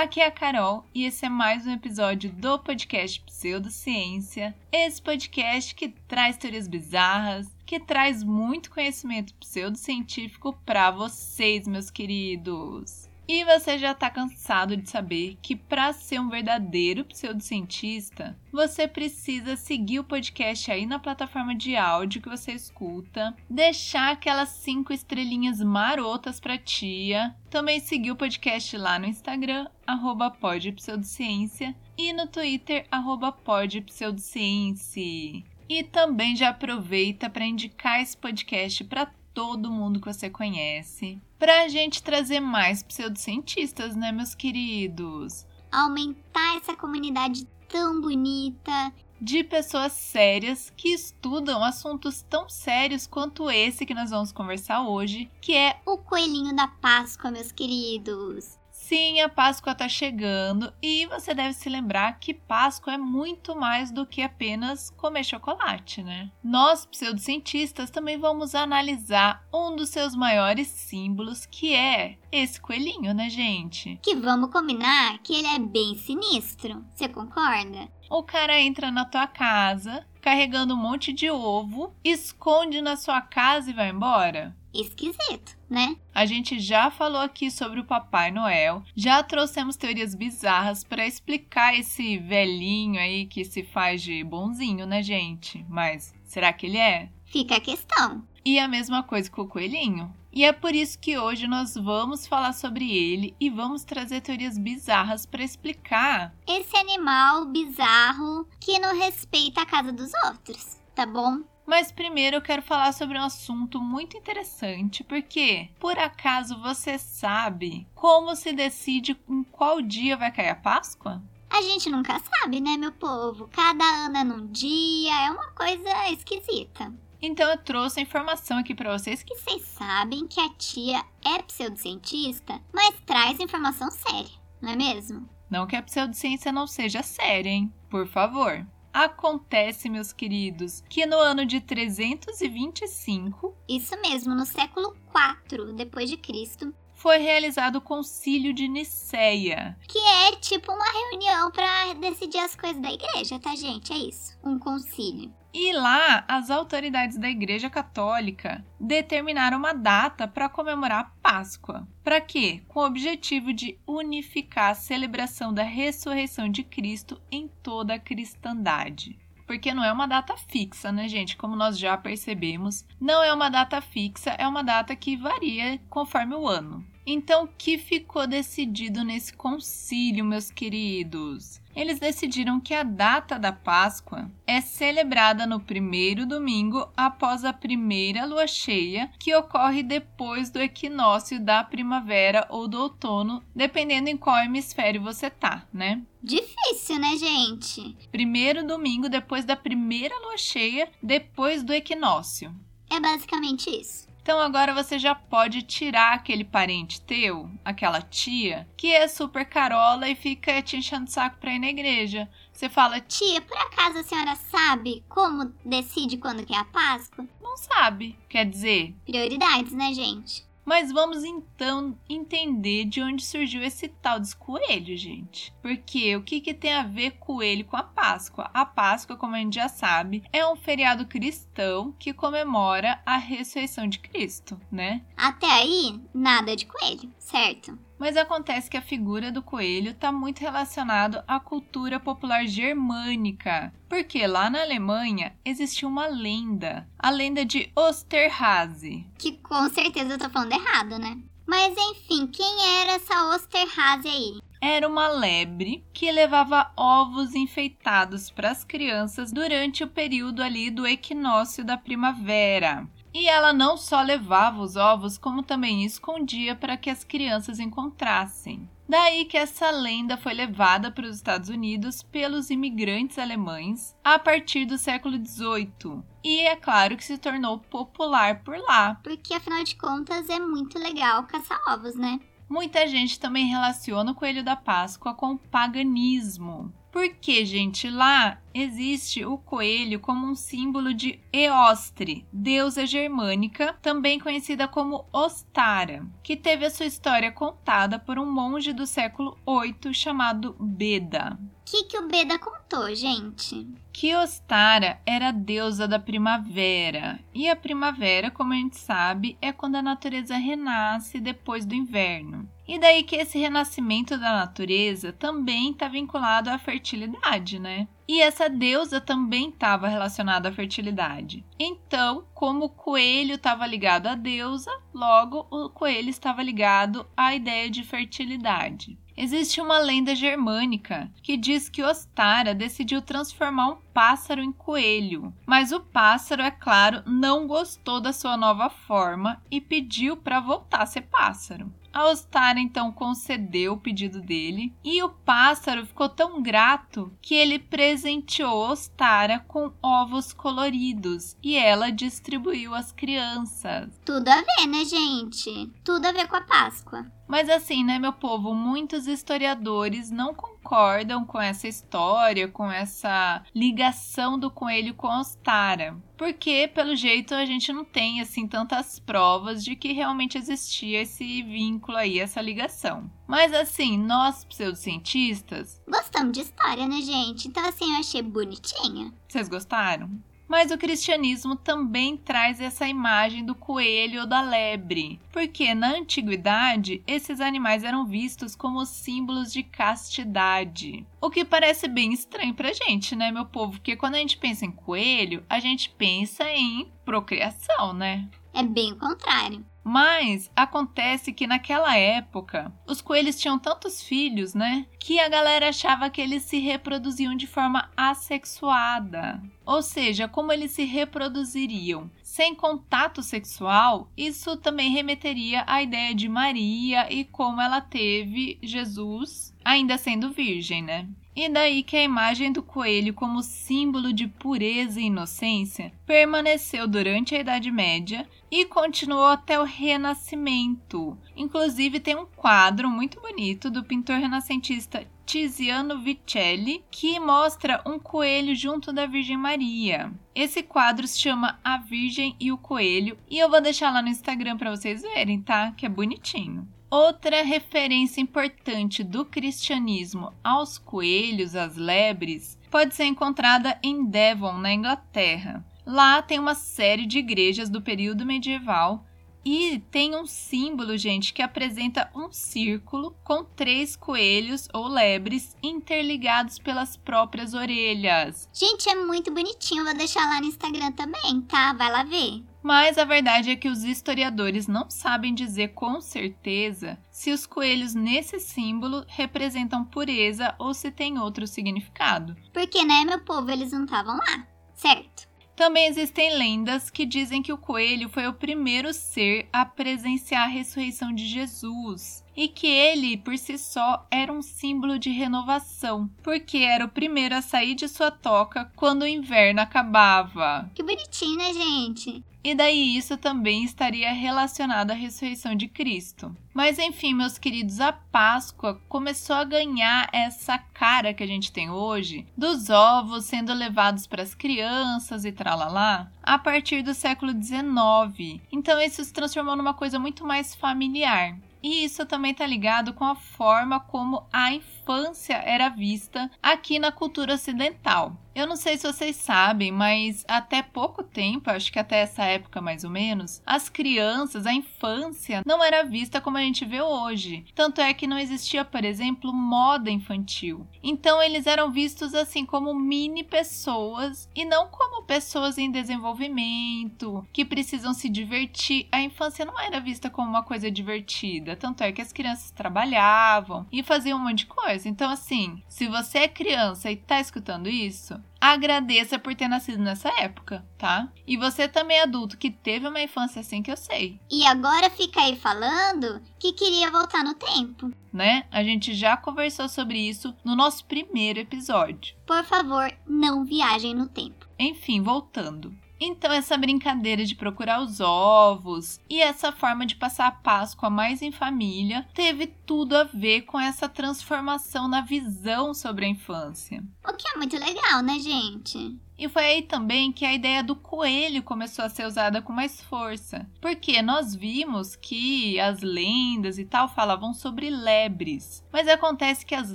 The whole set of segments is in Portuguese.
Aqui é a Carol e esse é mais um episódio do podcast Pseudociência. Esse podcast que traz teorias bizarras, que traz muito conhecimento pseudocientífico para vocês, meus queridos. E você já está cansado de saber que para ser um verdadeiro pseudocientista, você precisa seguir o podcast aí na plataforma de áudio que você escuta, deixar aquelas cinco estrelinhas marotas para tia, também seguir o podcast lá no Instagram, arroba podpseudociência, e no Twitter, arroba podpseudociência. E também já aproveita para indicar esse podcast para todo mundo que você conhece, para a gente trazer mais pseudocientistas, né, meus queridos? Aumentar essa comunidade tão bonita de pessoas sérias que estudam assuntos tão sérios quanto esse que nós vamos conversar hoje, que é o coelhinho da Páscoa, meus queridos. Sim, a Páscoa está chegando e você deve se lembrar que Páscoa é muito mais do que apenas comer chocolate, né? Nós, pseudocientistas, também vamos analisar um dos seus maiores símbolos, que é esse coelhinho, né, gente? Que vamos combinar que ele é bem sinistro. Você concorda? O cara entra na tua casa carregando um monte de ovo, esconde na sua casa e vai embora? Esquisito, né? A gente já falou aqui sobre o Papai Noel, já trouxemos teorias bizarras para explicar esse velhinho aí que se faz de bonzinho, né, gente? Mas será que ele é? Fica a questão. E a mesma coisa com o coelhinho. E é por isso que hoje nós vamos falar sobre ele e vamos trazer teorias bizarras para explicar esse animal bizarro que não respeita a casa dos outros, tá bom? Mas primeiro eu quero falar sobre um assunto muito interessante, porque por acaso você sabe como se decide em qual dia vai cair a Páscoa? A gente nunca sabe, né, meu povo? Cada ano é num dia, é uma coisa esquisita. Então eu trouxe a informação aqui para vocês que vocês sabem que a tia é pseudocientista, mas traz informação séria, não é mesmo? Não que a pseudociência não seja séria, hein? Por favor. Acontece, meus queridos, que no ano de 325, isso mesmo, no século 4 depois de Cristo, foi realizado o Concílio de Nicéia, que é tipo uma reunião para decidir as coisas da igreja, tá, gente? É isso, um concílio. E lá, as autoridades da Igreja Católica determinaram uma data para comemorar a Páscoa. Para quê? Com o objetivo de unificar a celebração da ressurreição de Cristo em toda a cristandade porque não é uma data fixa, né, gente? Como nós já percebemos, não é uma data fixa, é uma data que varia conforme o ano. Então, o que ficou decidido nesse concílio, meus queridos? Eles decidiram que a data da Páscoa é celebrada no primeiro domingo após a primeira lua cheia, que ocorre depois do equinócio da primavera ou do outono, dependendo em qual hemisfério você tá, né? Difícil, né, gente? Primeiro domingo depois da primeira lua cheia, depois do equinócio. É basicamente isso. Então agora você já pode tirar aquele parente teu, aquela tia, que é super carola e fica te enchendo o saco pra ir na igreja. Você fala, tia, por acaso a senhora sabe como decide quando que é a Páscoa? Não sabe. Quer dizer. Prioridades, né, gente? Mas vamos então entender de onde surgiu esse tal de coelho, gente. Porque o que, que tem a ver coelho com a Páscoa? A Páscoa, como a gente já sabe, é um feriado cristão que comemora a ressurreição de Cristo, né? Até aí, nada de coelho, certo? Mas acontece que a figura do coelho está muito relacionado à cultura popular germânica, porque lá na Alemanha existia uma lenda, a lenda de Osterhase. Que com certeza eu tô falando errado, né? Mas enfim, quem era essa Osterhase aí? Era uma lebre que levava ovos enfeitados para as crianças durante o período ali do equinócio da primavera E ela não só levava os ovos, como também escondia para que as crianças encontrassem. Daí que essa lenda foi levada para os Estados Unidos pelos imigrantes alemães a partir do século XVIII. E é claro que se tornou popular por lá. Porque afinal de contas é muito legal caçar ovos, né? Muita gente também relaciona o coelho da Páscoa com o paganismo. Porque, gente, lá existe o coelho como um símbolo de Eostre, deusa germânica, também conhecida como Ostara, que teve a sua história contada por um monge do século VIII chamado Beda. Que, que o Beda contou, gente? Que Ostara era a deusa da primavera. E a primavera, como a gente sabe, é quando a natureza renasce depois do inverno. E daí que esse renascimento da natureza também está vinculado à fertilidade, né? E essa deusa também estava relacionada à fertilidade. Então, como o coelho estava ligado à deusa, logo o coelho estava ligado à ideia de fertilidade. Existe uma lenda germânica que diz que Ostara decidiu transformar um pássaro em coelho, mas o pássaro, é claro, não gostou da sua nova forma e pediu para voltar a ser pássaro. A Ostara então concedeu o pedido dele e o pássaro ficou tão grato que ele presenteou Ostara com ovos coloridos e ela distribuiu às crianças. Tudo a ver, né, gente? Tudo a ver com a Páscoa. Mas assim, né, meu povo, muitos historiadores não concordam com essa história, com essa ligação do coelho com a Ostara. Porque, pelo jeito, a gente não tem assim tantas provas de que realmente existia esse vínculo aí, essa ligação. Mas assim, nós pseudocientistas. Gostamos de história, né, gente? Então, assim, eu achei bonitinha. Vocês gostaram? Mas o cristianismo também traz essa imagem do coelho ou da lebre, porque na antiguidade esses animais eram vistos como símbolos de castidade. O que parece bem estranho pra gente, né, meu povo? Porque quando a gente pensa em coelho, a gente pensa em procriação, né? É bem o contrário. Mas acontece que naquela época os coelhos tinham tantos filhos, né? Que a galera achava que eles se reproduziam de forma assexuada. Ou seja, como eles se reproduziriam sem contato sexual, isso também remeteria à ideia de Maria e como ela teve Jesus ainda sendo virgem, né? E daí que a imagem do coelho como símbolo de pureza e inocência permaneceu durante a Idade Média e continuou até o Renascimento. Inclusive tem um quadro muito bonito do pintor renascentista Tiziano Vicelli que mostra um coelho junto da Virgem Maria. Esse quadro se chama A Virgem e o Coelho e eu vou deixar lá no Instagram para vocês verem, tá? Que é bonitinho. Outra referência importante do cristianismo aos coelhos, às lebres, pode ser encontrada em Devon, na Inglaterra. Lá tem uma série de igrejas do período medieval e tem um símbolo, gente, que apresenta um círculo com três coelhos ou lebres interligados pelas próprias orelhas. Gente, é muito bonitinho. Vou deixar lá no Instagram também, tá? Vai lá ver. Mas a verdade é que os historiadores não sabem dizer com certeza se os coelhos nesse símbolo representam pureza ou se tem outro significado. Porque, né, meu povo, eles não estavam lá, certo? Também existem lendas que dizem que o coelho foi o primeiro ser a presenciar a ressurreição de Jesus e que ele, por si só, era um símbolo de renovação, porque era o primeiro a sair de sua toca quando o inverno acabava. Que bonitinho, né, gente? E daí isso também estaria relacionado à ressurreição de Cristo. Mas enfim, meus queridos, a Páscoa começou a ganhar essa cara que a gente tem hoje, dos ovos sendo levados para as crianças e tralalá, a partir do século XIX. Então isso se transformou numa coisa muito mais familiar. E isso também está ligado com a forma como a infância era vista aqui na cultura ocidental. Eu não sei se vocês sabem, mas até pouco tempo, acho que até essa época mais ou menos, as crianças, a infância, não era vista como a gente vê hoje. Tanto é que não existia, por exemplo, moda infantil. Então eles eram vistos assim como mini pessoas e não como pessoas em desenvolvimento, que precisam se divertir. A infância não era vista como uma coisa divertida. Tanto é que as crianças trabalhavam e faziam um monte de coisa. Então, assim, se você é criança e tá escutando isso, Agradeça por ter nascido nessa época, tá? E você também, adulto, que teve uma infância assim que eu sei. E agora fica aí falando que queria voltar no tempo. Né? A gente já conversou sobre isso no nosso primeiro episódio. Por favor, não viajem no tempo. Enfim, voltando. Então, essa brincadeira de procurar os ovos e essa forma de passar a Páscoa mais em família teve tudo a ver com essa transformação na visão sobre a infância. O que é muito legal, né, gente? E foi aí também que a ideia do coelho começou a ser usada com mais força. Porque nós vimos que as lendas e tal falavam sobre lebres. Mas acontece que as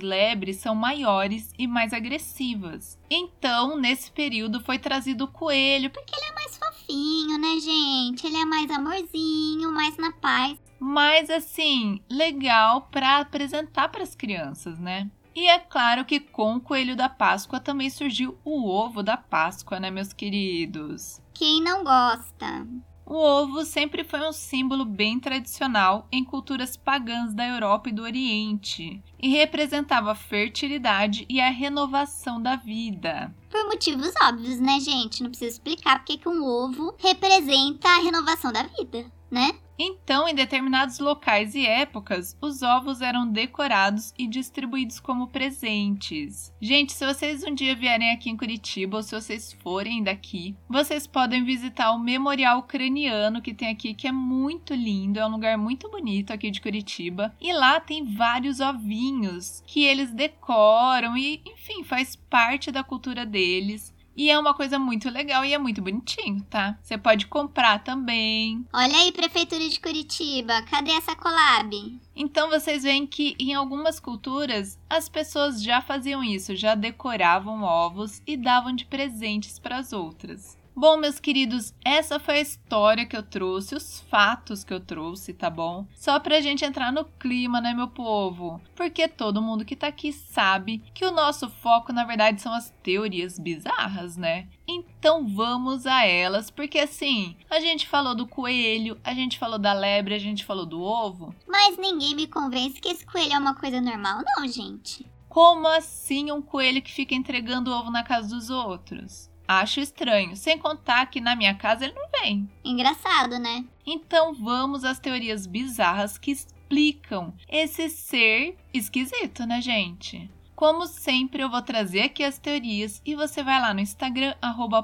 lebres são maiores e mais agressivas. Então, nesse período, foi trazido o coelho. Porque ele é mais fofinho, né, gente? Ele é mais amorzinho, mais na paz. Mas, assim, legal para apresentar para as crianças, né? E é claro que com o coelho da Páscoa também surgiu o ovo da Páscoa, né, meus queridos? Quem não gosta? O ovo sempre foi um símbolo bem tradicional em culturas pagãs da Europa e do Oriente e representava a fertilidade e a renovação da vida. Por motivos óbvios, né, gente? Não preciso explicar porque que um ovo representa a renovação da vida, né? Então, em determinados locais e épocas, os ovos eram decorados e distribuídos como presentes. Gente, se vocês um dia vierem aqui em Curitiba ou se vocês forem daqui, vocês podem visitar o Memorial Ucraniano que tem aqui, que é muito lindo, é um lugar muito bonito aqui de Curitiba. E lá tem vários ovinhos que eles decoram e, enfim, faz parte da cultura deles. E é uma coisa muito legal e é muito bonitinho, tá? Você pode comprar também. Olha aí, Prefeitura de Curitiba, cadê essa collab? Então vocês veem que em algumas culturas as pessoas já faziam isso, já decoravam ovos e davam de presentes para as outras. Bom, meus queridos, essa foi a história que eu trouxe, os fatos que eu trouxe, tá bom? Só pra gente entrar no clima, né, meu povo? Porque todo mundo que tá aqui sabe que o nosso foco, na verdade, são as teorias bizarras, né? Então vamos a elas, porque assim, a gente falou do coelho, a gente falou da lebre, a gente falou do ovo. Mas ninguém me convence que esse coelho é uma coisa normal, não, gente. Como assim um coelho que fica entregando ovo na casa dos outros? Acho estranho, sem contar que na minha casa ele não vem. Engraçado, né? Então vamos às teorias bizarras que explicam esse ser esquisito, né, gente? Como sempre, eu vou trazer aqui as teorias e você vai lá no Instagram, arroba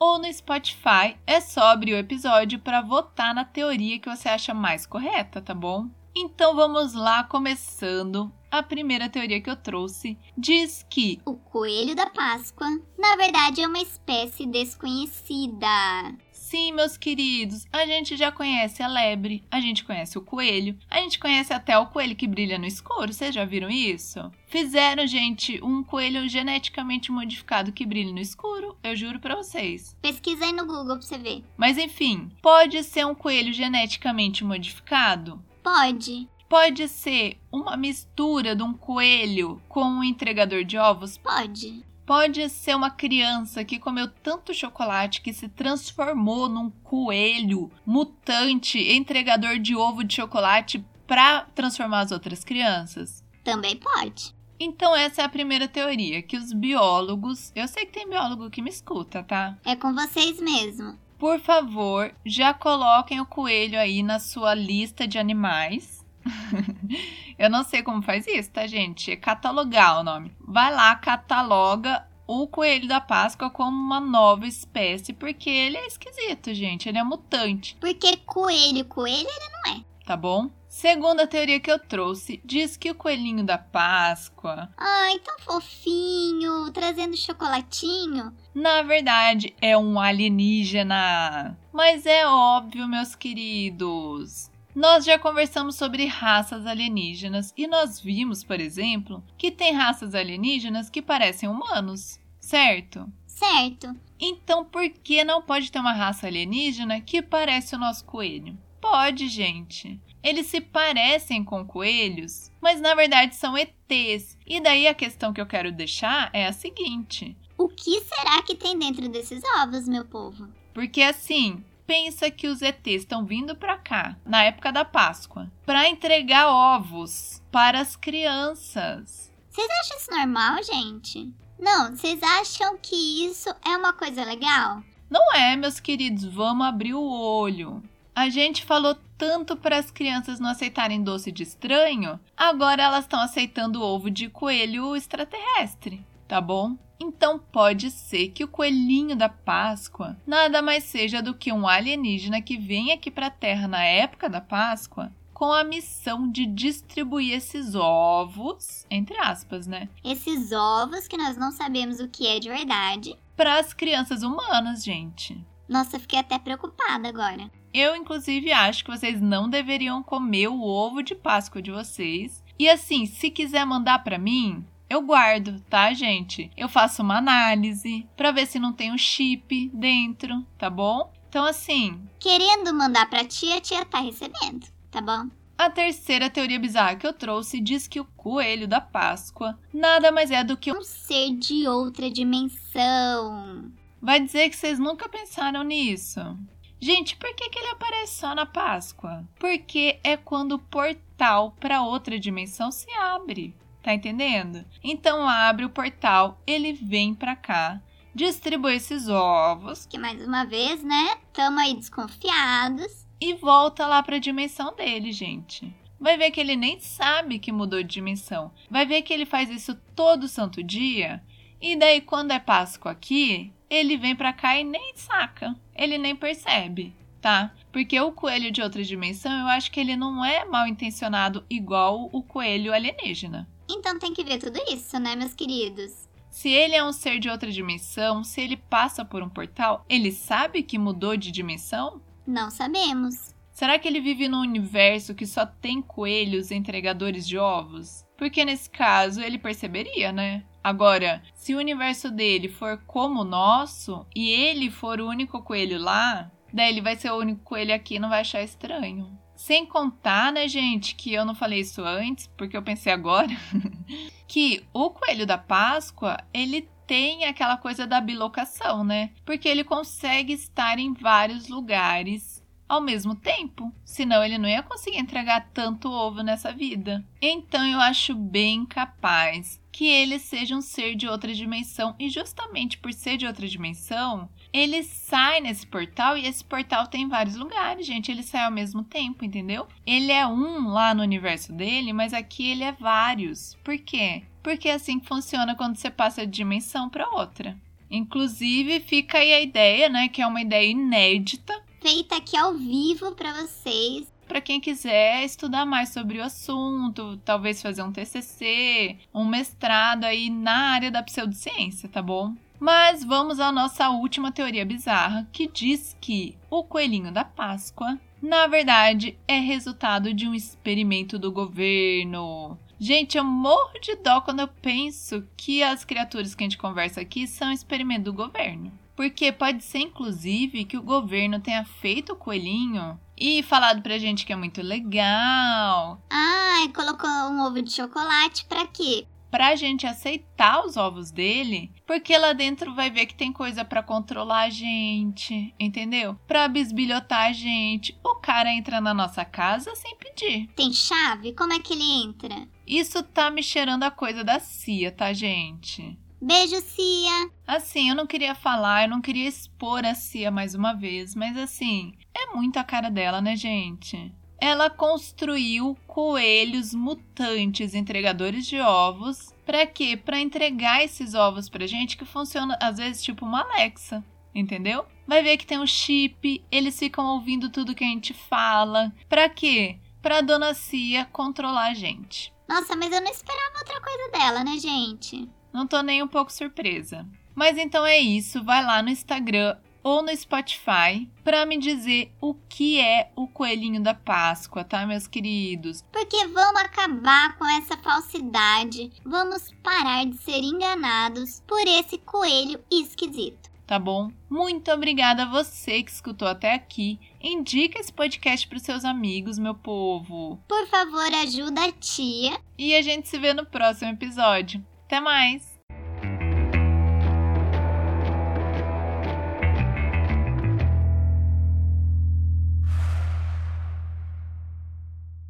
ou no Spotify, é abrir o episódio para votar na teoria que você acha mais correta, tá bom? Então vamos lá, começando. A primeira teoria que eu trouxe diz que o coelho da Páscoa, na verdade, é uma espécie desconhecida. Sim, meus queridos, a gente já conhece a lebre, a gente conhece o coelho, a gente conhece até o coelho que brilha no escuro, vocês já viram isso? Fizeram, gente, um coelho geneticamente modificado que brilha no escuro, eu juro para vocês. Pesquisa aí no Google pra você ver. Mas enfim, pode ser um coelho geneticamente modificado? Pode. Pode ser uma mistura de um coelho com um entregador de ovos? Pode. Pode ser uma criança que comeu tanto chocolate que se transformou num coelho mutante entregador de ovo de chocolate para transformar as outras crianças? Também pode. Então essa é a primeira teoria, que os biólogos, eu sei que tem biólogo que me escuta, tá? É com vocês mesmo por favor, já coloquem o coelho aí na sua lista de animais. Eu não sei como faz isso, tá, gente? É catalogar o nome. Vai lá, cataloga o coelho da Páscoa como uma nova espécie, porque ele é esquisito, gente. Ele é mutante. Porque coelho, coelho ele não é. Tá bom? Segunda teoria que eu trouxe, diz que o coelhinho da Páscoa. Ai, tão fofinho, trazendo chocolatinho. Na verdade, é um alienígena. Mas é óbvio, meus queridos. Nós já conversamos sobre raças alienígenas e nós vimos, por exemplo, que tem raças alienígenas que parecem humanos, certo? Certo. Então, por que não pode ter uma raça alienígena que parece o nosso coelho? Pode, gente. Eles se parecem com coelhos, mas na verdade são ETs. E daí a questão que eu quero deixar é a seguinte: O que será que tem dentro desses ovos, meu povo? Porque assim, pensa que os ETs estão vindo para cá na época da Páscoa para entregar ovos para as crianças. Vocês acham isso normal, gente? Não, vocês acham que isso é uma coisa legal? Não é, meus queridos, vamos abrir o olho. A gente falou tanto para as crianças não aceitarem doce de estranho, agora elas estão aceitando ovo de coelho extraterrestre, tá bom? Então pode ser que o coelhinho da Páscoa nada mais seja do que um alienígena que vem aqui para a Terra na época da Páscoa com a missão de distribuir esses ovos, entre aspas, né? Esses ovos que nós não sabemos o que é de verdade. Para as crianças humanas, gente. Nossa, fiquei até preocupada agora. Eu, inclusive, acho que vocês não deveriam comer o ovo de Páscoa de vocês. E assim, se quiser mandar para mim, eu guardo, tá, gente? Eu faço uma análise para ver se não tem um chip dentro, tá bom? Então, assim. Querendo mandar pra tia, a tia tá recebendo, tá bom? A terceira teoria bizarra que eu trouxe diz que o coelho da Páscoa nada mais é do que um ser de outra dimensão. Vai dizer que vocês nunca pensaram nisso? Gente, por que, que ele aparece só na Páscoa? Porque é quando o portal para outra dimensão se abre. Tá entendendo? Então abre o portal, ele vem para cá, distribui esses ovos. Que mais uma vez, né? Tamo aí desconfiados. E volta lá para a dimensão dele, gente. Vai ver que ele nem sabe que mudou de dimensão. Vai ver que ele faz isso todo santo dia. E daí, quando é Páscoa aqui, ele vem pra cá e nem saca. Ele nem percebe, tá? Porque o coelho de outra dimensão, eu acho que ele não é mal intencionado igual o coelho alienígena. Então tem que ver tudo isso, né, meus queridos? Se ele é um ser de outra dimensão, se ele passa por um portal, ele sabe que mudou de dimensão? Não sabemos. Será que ele vive num universo que só tem coelhos entregadores de ovos? Porque nesse caso ele perceberia, né? Agora, se o universo dele for como o nosso e ele for o único coelho lá, daí ele vai ser o único coelho aqui não vai achar estranho. Sem contar, né, gente, que eu não falei isso antes, porque eu pensei agora, que o coelho da Páscoa, ele tem aquela coisa da bilocação, né? Porque ele consegue estar em vários lugares ao mesmo tempo, senão ele não ia conseguir entregar tanto ovo nessa vida. Então eu acho bem capaz que ele seja um ser de outra dimensão e justamente por ser de outra dimensão, ele sai nesse portal e esse portal tem vários lugares, gente, ele sai ao mesmo tempo, entendeu? Ele é um lá no universo dele, mas aqui ele é vários. Por quê? Porque é assim que funciona quando você passa de dimensão para outra. Inclusive, fica aí a ideia, né, que é uma ideia inédita feita aqui ao vivo para vocês. Para quem quiser estudar mais sobre o assunto, talvez fazer um TCC, um mestrado aí na área da pseudociência, tá bom? Mas vamos à nossa última teoria bizarra, que diz que o coelhinho da Páscoa, na verdade, é resultado de um experimento do governo. Gente, eu morro de dó quando eu penso que as criaturas que a gente conversa aqui são experimento do governo. Porque pode ser, inclusive, que o governo tenha feito o coelhinho e falado pra gente que é muito legal. Ah, colocou um ovo de chocolate pra quê? Pra gente aceitar os ovos dele, porque lá dentro vai ver que tem coisa para controlar a gente, entendeu? Pra bisbilhotar a gente. O cara entra na nossa casa sem pedir. Tem chave? Como é que ele entra? Isso tá me cheirando a coisa da CIA, tá, gente? Beijo, Cia. Assim, eu não queria falar, eu não queria expor a Cia mais uma vez, mas assim, é muito a cara dela, né, gente? Ela construiu coelhos mutantes entregadores de ovos. Para quê? Para entregar esses ovos pra gente que funciona às vezes tipo uma Alexa, entendeu? Vai ver que tem um chip, eles ficam ouvindo tudo que a gente fala. Para quê? Pra dona Cia controlar a gente. Nossa, mas eu não esperava outra coisa dela, né, gente? Não tô nem um pouco surpresa. Mas então é isso, vai lá no Instagram ou no Spotify para me dizer o que é o coelhinho da Páscoa, tá, meus queridos? Porque vamos acabar com essa falsidade, vamos parar de ser enganados por esse coelho esquisito. Tá bom? Muito obrigada a você que escutou até aqui. Indica esse podcast para seus amigos, meu povo. Por favor, ajuda a tia. E a gente se vê no próximo episódio. Até mais!